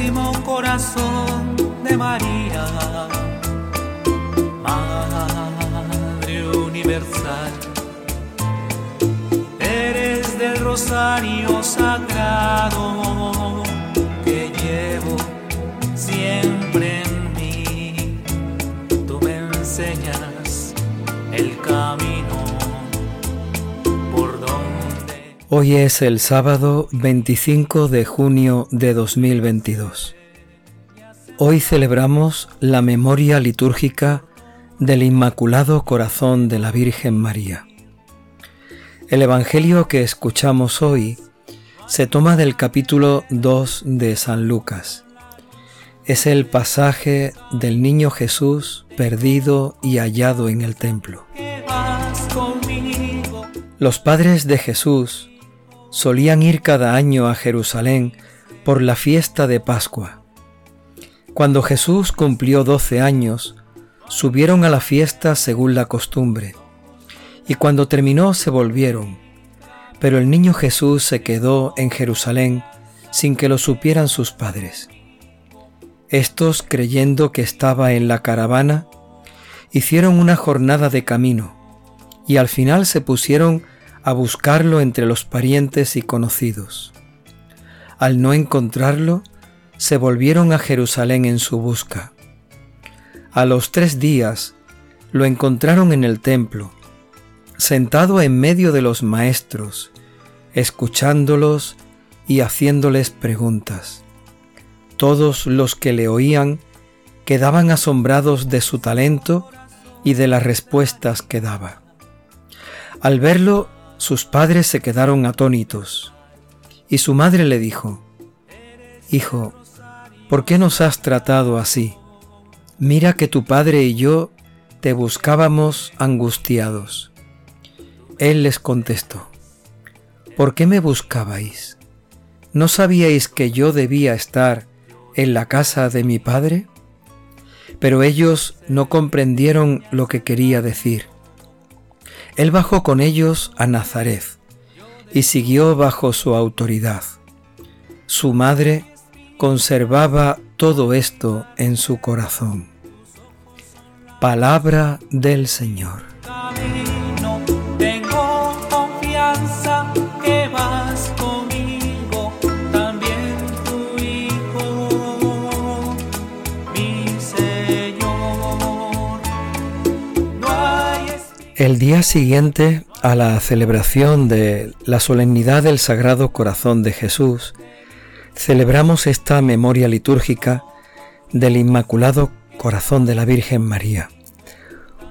Purísimo Corazón de María, Madre Universal, eres del Rosario Sagrado que llevo siempre en mí. Tú me enseñas el camino Hoy es el sábado 25 de junio de 2022. Hoy celebramos la memoria litúrgica del Inmaculado Corazón de la Virgen María. El Evangelio que escuchamos hoy se toma del capítulo 2 de San Lucas. Es el pasaje del niño Jesús perdido y hallado en el templo. Los padres de Jesús solían ir cada año a Jerusalén por la fiesta de Pascua. Cuando Jesús cumplió doce años, subieron a la fiesta según la costumbre, y cuando terminó se volvieron, pero el niño Jesús se quedó en Jerusalén sin que lo supieran sus padres. Estos, creyendo que estaba en la caravana, hicieron una jornada de camino, y al final se pusieron a buscarlo entre los parientes y conocidos. Al no encontrarlo, se volvieron a Jerusalén en su busca. A los tres días lo encontraron en el templo, sentado en medio de los maestros, escuchándolos y haciéndoles preguntas. Todos los que le oían quedaban asombrados de su talento y de las respuestas que daba. Al verlo sus padres se quedaron atónitos, y su madre le dijo, Hijo, ¿por qué nos has tratado así? Mira que tu padre y yo te buscábamos angustiados. Él les contestó, ¿por qué me buscabais? ¿No sabíais que yo debía estar en la casa de mi padre? Pero ellos no comprendieron lo que quería decir. Él bajó con ellos a Nazaret y siguió bajo su autoridad. Su madre conservaba todo esto en su corazón. Palabra del Señor. El día siguiente a la celebración de la solemnidad del Sagrado Corazón de Jesús, celebramos esta memoria litúrgica del Inmaculado Corazón de la Virgen María.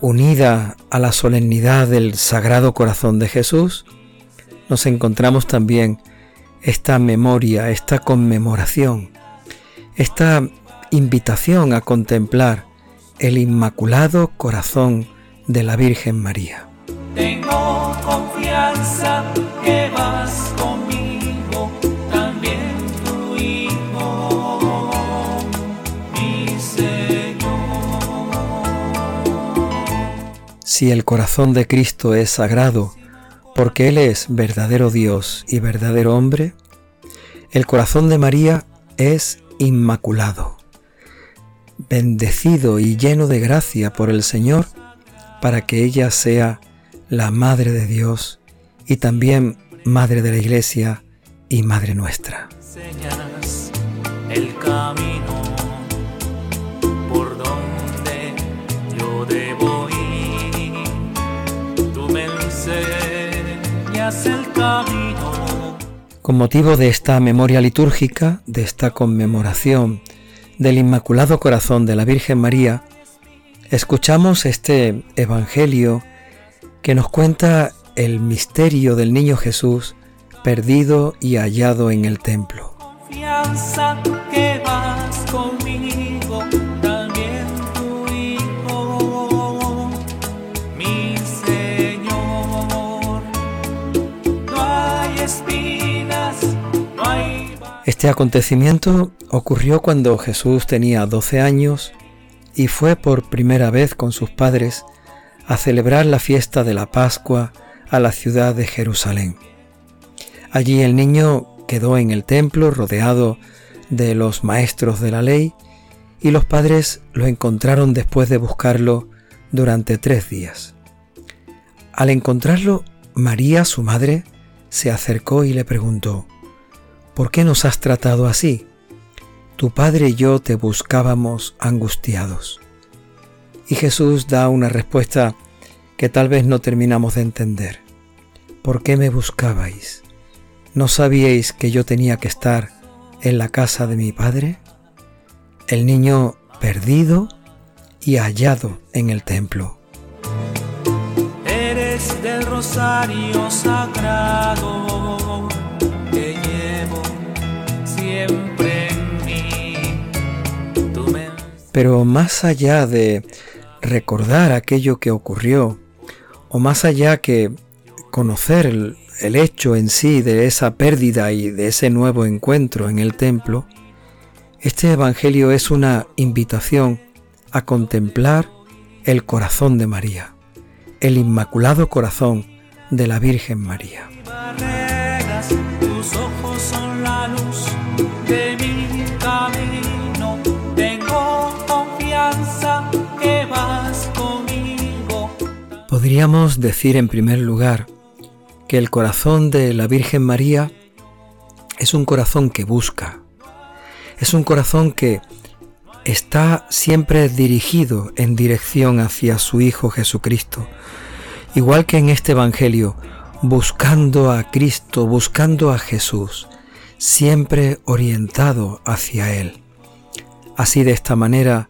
Unida a la solemnidad del Sagrado Corazón de Jesús, nos encontramos también esta memoria, esta conmemoración, esta invitación a contemplar el Inmaculado Corazón de la Virgen María. Tengo confianza que vas conmigo, también tu Hijo, mi Señor. Si el corazón de Cristo es sagrado, porque Él es verdadero Dios y verdadero hombre, el corazón de María es inmaculado, bendecido y lleno de gracia por el Señor, para que ella sea la Madre de Dios y también Madre de la Iglesia y Madre nuestra. el camino por donde yo debo ir. Tú me enseñas el camino. Con motivo de esta memoria litúrgica, de esta conmemoración del Inmaculado Corazón de la Virgen María, escuchamos este Evangelio que nos cuenta el misterio del niño Jesús perdido y hallado en el templo. Este acontecimiento ocurrió cuando Jesús tenía 12 años y fue por primera vez con sus padres a celebrar la fiesta de la Pascua a la ciudad de Jerusalén. Allí el niño quedó en el templo rodeado de los maestros de la ley y los padres lo encontraron después de buscarlo durante tres días. Al encontrarlo, María, su madre, se acercó y le preguntó, ¿Por qué nos has tratado así? Tu padre y yo te buscábamos angustiados. Y Jesús da una respuesta que tal vez no terminamos de entender. ¿Por qué me buscabais? ¿No sabíais que yo tenía que estar en la casa de mi padre? El niño perdido y hallado en el templo. Eres del rosario sagrado Pero más allá de recordar aquello que ocurrió, o más allá que conocer el, hecho en sí de esa pérdida y de ese nuevo encuentro en el templo, este Evangelio es una invitación a contemplar el corazón de María, el inmaculado corazón de la Virgen María. Podríamos decir en primer lugar que el corazón de la Virgen María es un corazón que busca, es un corazón que está siempre dirigido en dirección hacia su Hijo Jesucristo, igual que en este Evangelio, buscando a Cristo, buscando a Jesús, siempre orientado hacia Él. Así de esta manera,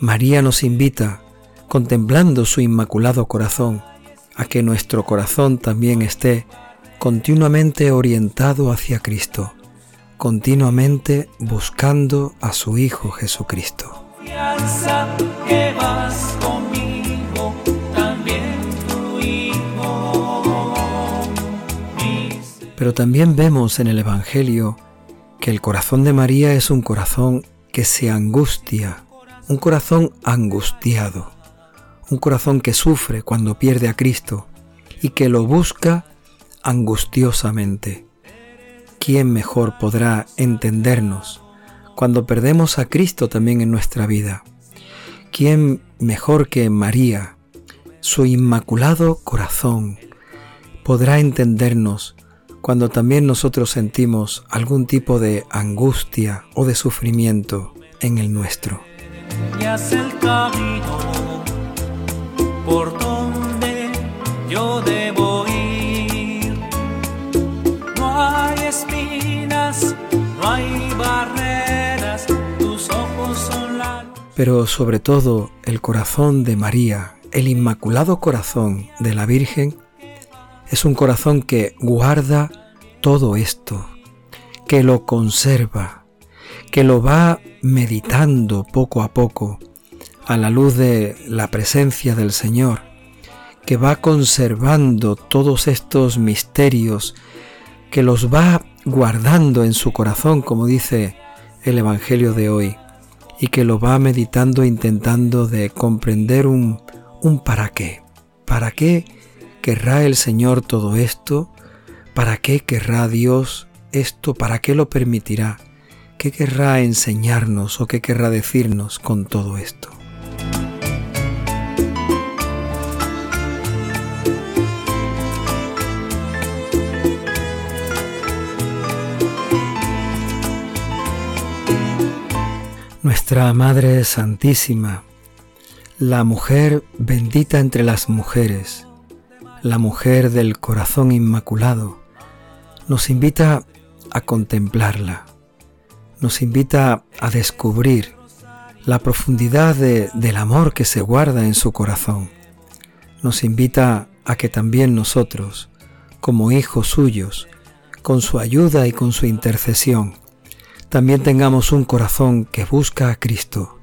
María nos invita, contemplando su inmaculado corazón, a que nuestro corazón también esté continuamente orientado hacia Cristo, continuamente buscando a su Hijo Jesucristo. Pero también vemos en el Evangelio que el corazón de María es un corazón que se angustia, un corazón angustiado un corazón que sufre cuando pierde a Cristo y que lo busca angustiosamente. ¿Quién mejor podrá entendernos cuando perdemos a Cristo también en nuestra vida? ¿Quién mejor que María, su inmaculado corazón, podrá entendernos cuando también nosotros sentimos algún tipo de angustia o de sufrimiento en el nuestro? Por donde yo debo ir. No hay espinas, no hay barreras, tus ojos son la Pero sobre todo el corazón de María, el inmaculado corazón de la Virgen, es un corazón que guarda todo esto, que lo conserva, que lo va meditando poco a poco, a la luz de la presencia del Señor, que va conservando todos estos misterios, que los va guardando en su corazón, como dice el Evangelio de hoy, y que lo va meditando intentando de comprender un, un para qué. ¿Para qué querrá el Señor todo esto? ¿Para qué querrá Dios esto? ¿Para qué lo permitirá? ¿Qué querrá enseñarnos o qué querrá decirnos con todo esto? Nuestra Madre Santísima, la mujer bendita entre las mujeres, la mujer del corazón inmaculado, nos invita a contemplarla, nos invita a descubrir la profundidad del amor que se guarda en su corazón, nos invita a que también nosotros, como hijos suyos, con su ayuda y con su intercesión, también tengamos un corazón que busca a Cristo,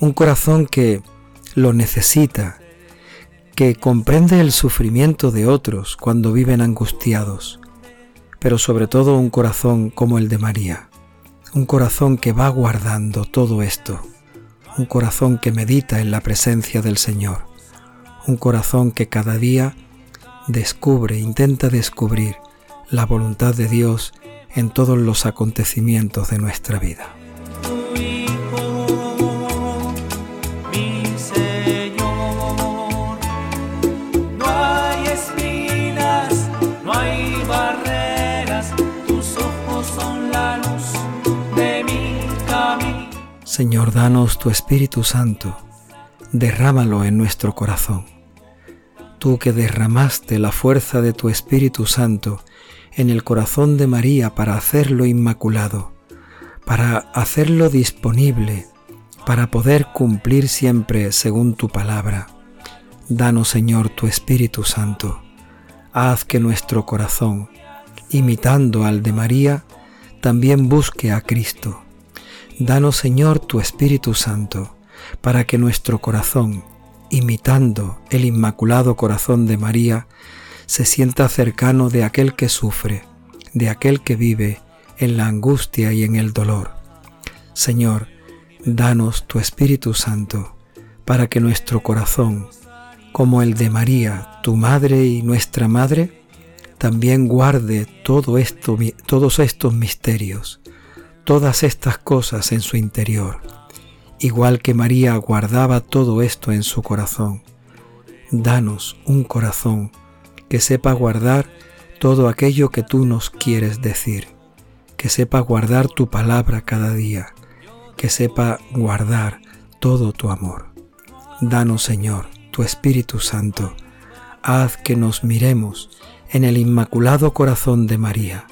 un corazón que lo necesita, que comprende el sufrimiento de otros cuando viven angustiados, pero sobre todo un corazón como el de María, un corazón que va guardando todo esto, un corazón que medita en la presencia del Señor, un corazón que cada día descubre, intenta descubrir la voluntad de Dios en todos los acontecimientos de nuestra vida. Señor, danos tu Espíritu Santo, derrámalo en nuestro corazón. Tú que derramaste la fuerza de tu Espíritu Santo en el corazón de María para hacerlo inmaculado, para hacerlo disponible, para poder cumplir siempre según tu palabra. Danos, Señor, tu Espíritu Santo. Haz que nuestro corazón, imitando al de María, también busque a Cristo Danos, Señor, tu Espíritu Santo, para que nuestro corazón, imitando el Inmaculado Corazón de María, se sienta cercano de aquel que sufre, de aquel que vive en la angustia y en el dolor. Señor, danos tu Espíritu Santo, para que nuestro corazón, como el de María, tu Madre y nuestra Madre, también guarde todo esto, todos estos misterios todas estas cosas en su interior, igual que María guardaba todo esto en su corazón. Danos un corazón que sepa guardar todo aquello que tú nos quieres decir, que sepa guardar tu palabra cada día, que sepa guardar todo tu amor. Danos, Señor, tu Espíritu Santo, haz que nos miremos en el Inmaculado Corazón de María.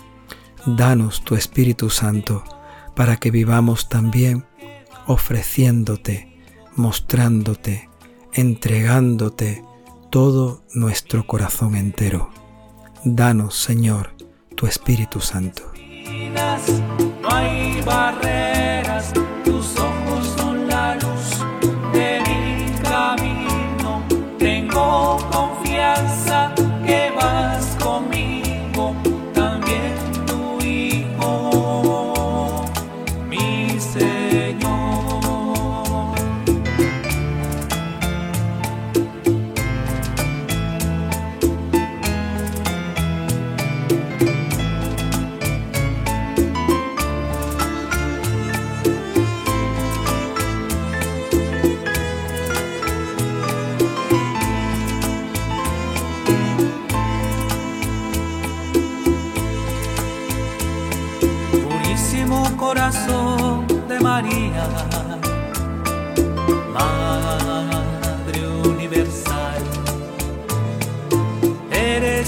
Danos tu Espíritu Santo, para que vivamos también ofreciéndote, mostrándote, entregándote todo nuestro corazón entero. Danos, Señor, tu Espíritu Santo.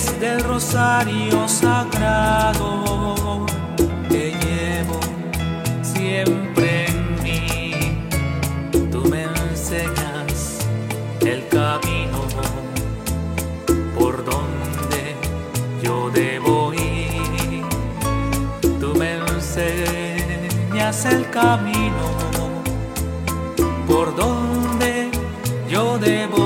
Del rosario sagrado que llevo siempre en mí. Tú me enseñas el camino por donde yo debo ir. Tú me enseñas el camino por donde yo debo ir.